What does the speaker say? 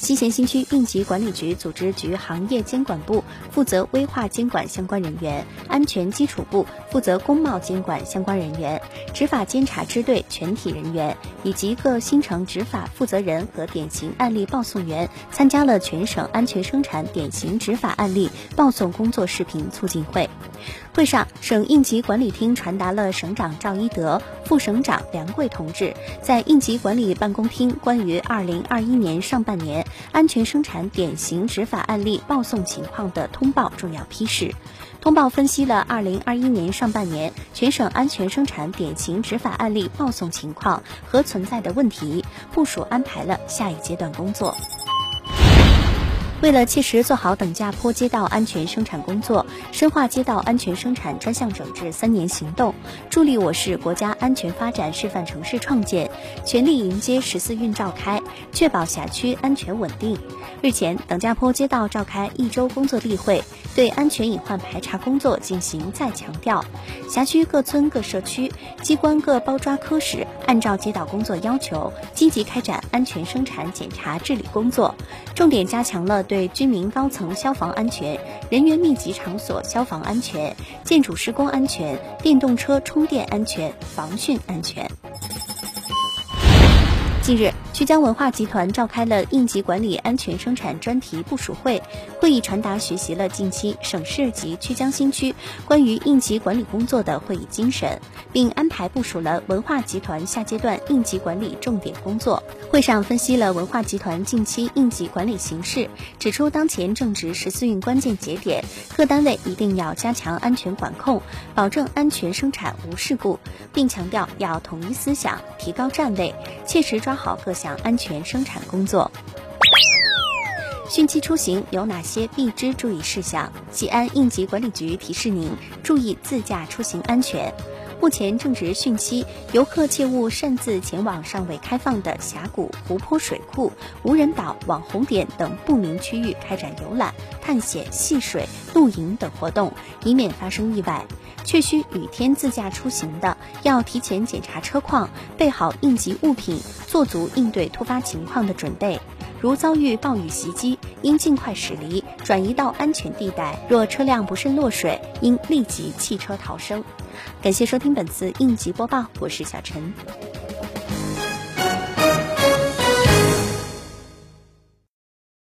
西咸新区应急管理局组织局行业监管部负责危化监管相关人员，安全基础部负责工贸监管相关人员，执法监察支队全体人员以及各新城执法负责人和典型案例报送员参加了全省安全生产典型执法案例报送工作视频促进会。会上，省应急管理厅传达了省长赵一德、副省长梁贵同志在应急管理办公厅关于二零二一年上半年安全生产典型执法案例报送情况的通报重要批示。通报分析了二零二一年上半年全省安全生产典型执法案例报送情况和存在的问题，部署安排了下一阶段工作。为了切实做好等价坡街道安全生产工作，深化街道安全生产专项整治三年行动，助力我市国家安全发展示范城市创建，全力迎接十四运召开，确保辖区安全稳定。日前，等价坡街道召开一周工作例会，对安全隐患排查工作进行再强调。辖区各村各社区、机关各包抓科室，按照街道工作要求，积极开展安全生产检查治理工作，重点加强了。对居民高层消防安全、人员密集场所消防安全、建筑施工安全、电动车充电安全、防汛安全。近日。曲江文化集团召开了应急管理安全生产专题部署会，会议传达学习了近期省市级曲江新区关于应急管理工作的会议精神，并安排部署了文化集团下阶段应急管理重点工作。会上分析了文化集团近期应急管理形势，指出当前正值十四运关键节点，各单位一定要加强安全管控，保证安全生产无事故，并强调要统一思想，提高站位，切实抓好各项。安全生产工作，汛期出行有哪些必知注意事项？西安应急管理局提示您注意自驾出行安全。目前正值汛期，游客切勿擅自前往尚未开放的峡谷、湖泊、水库、无人岛、网红点等不明区域开展游览、探险、戏水、露营等活动，以免发生意外。确需雨天自驾出行的，要提前检查车况，备好应急物品，做足应对突发情况的准备。如遭遇暴雨袭击，应尽快驶离，转移到安全地带。若车辆不慎落水，应立即弃车逃生。感谢收听本次应急播报，我是小陈。